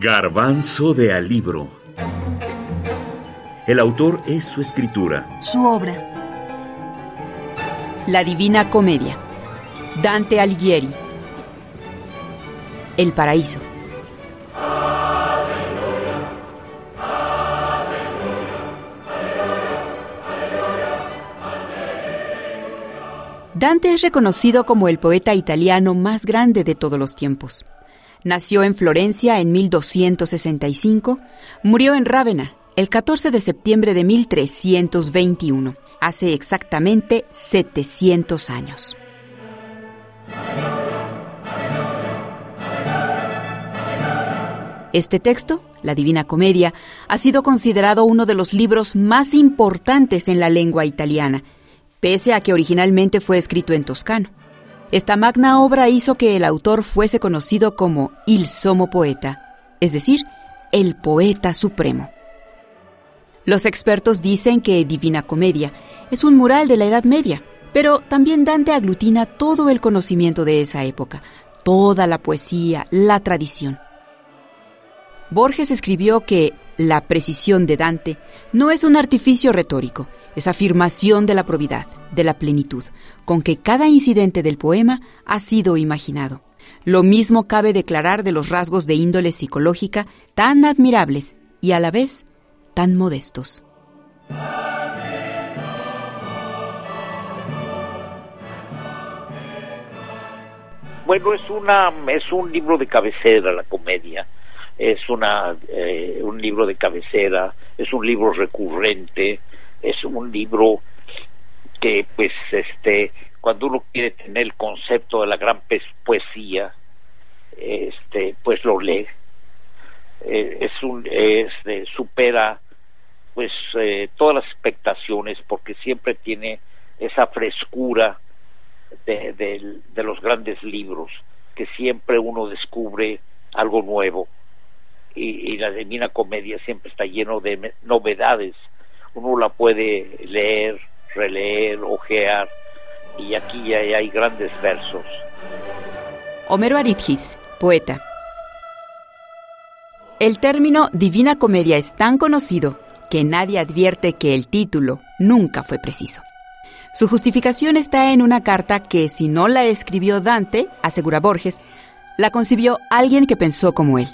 Garbanzo de Alibro. El autor es su escritura. Su obra. La Divina Comedia. Dante Alighieri. El Paraíso. Dante es reconocido como el poeta italiano más grande de todos los tiempos. Nació en Florencia en 1265, murió en Rávena el 14 de septiembre de 1321, hace exactamente 700 años. Este texto, la Divina Comedia, ha sido considerado uno de los libros más importantes en la lengua italiana, pese a que originalmente fue escrito en toscano. Esta magna obra hizo que el autor fuese conocido como il Somo Poeta, es decir, el poeta supremo. Los expertos dicen que Divina Comedia es un mural de la Edad Media, pero también Dante aglutina todo el conocimiento de esa época, toda la poesía, la tradición. Borges escribió que la precisión de Dante no es un artificio retórico, es afirmación de la probidad, de la plenitud, con que cada incidente del poema ha sido imaginado. Lo mismo cabe declarar de los rasgos de índole psicológica tan admirables y a la vez tan modestos. Bueno, es una es un libro de cabecera la comedia. Es una eh, un libro de cabecera, es un libro recurrente, es un libro que pues este cuando uno quiere tener el concepto de la gran poesía este pues lo lee. Eh, es un es, supera pues eh, todas las expectaciones porque siempre tiene esa frescura de, de, los grandes libros que siempre uno descubre algo nuevo y, la Divina Comedia siempre está lleno de novedades uno la puede leer, releer, ojear, y aquí ya hay grandes versos. Homero Aridgis, poeta. El término Divina Comedia es tan conocido que nadie advierte que el título nunca fue preciso. Su justificación está en una carta que, si no la escribió Dante, asegura Borges, la concibió alguien que pensó como él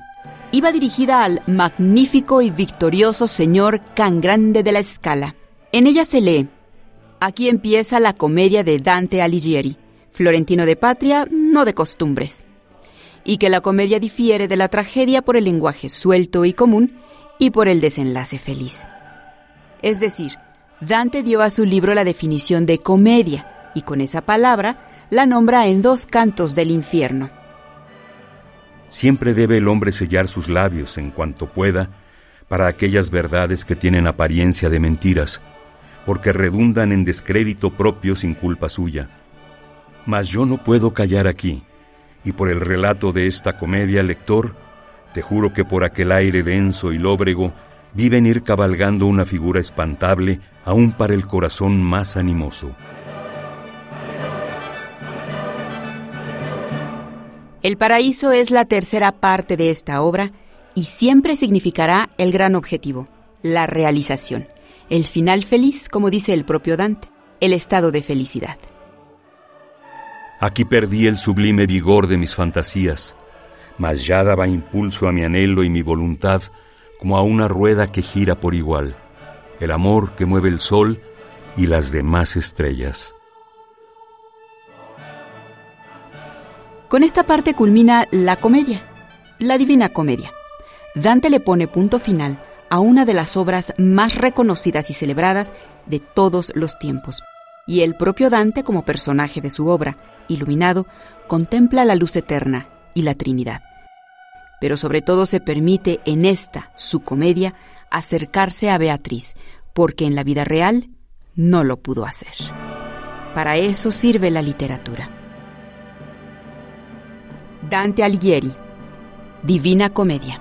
iba dirigida al magnífico y victorioso señor Can Grande de la Escala. En ella se lee, aquí empieza la comedia de Dante Alighieri, florentino de patria, no de costumbres, y que la comedia difiere de la tragedia por el lenguaje suelto y común y por el desenlace feliz. Es decir, Dante dio a su libro la definición de comedia, y con esa palabra la nombra en dos cantos del infierno. Siempre debe el hombre sellar sus labios en cuanto pueda para aquellas verdades que tienen apariencia de mentiras, porque redundan en descrédito propio sin culpa suya. Mas yo no puedo callar aquí, y por el relato de esta comedia, lector, te juro que por aquel aire denso y lóbrego vi venir cabalgando una figura espantable aún para el corazón más animoso. El paraíso es la tercera parte de esta obra y siempre significará el gran objetivo, la realización, el final feliz, como dice el propio Dante, el estado de felicidad. Aquí perdí el sublime vigor de mis fantasías, mas ya daba impulso a mi anhelo y mi voluntad como a una rueda que gira por igual, el amor que mueve el sol y las demás estrellas. Con esta parte culmina la comedia, la Divina Comedia. Dante le pone punto final a una de las obras más reconocidas y celebradas de todos los tiempos. Y el propio Dante, como personaje de su obra, iluminado, contempla la luz eterna y la Trinidad. Pero sobre todo se permite en esta, su comedia, acercarse a Beatriz, porque en la vida real no lo pudo hacer. Para eso sirve la literatura. Dante Alighieri. Divina Comedia.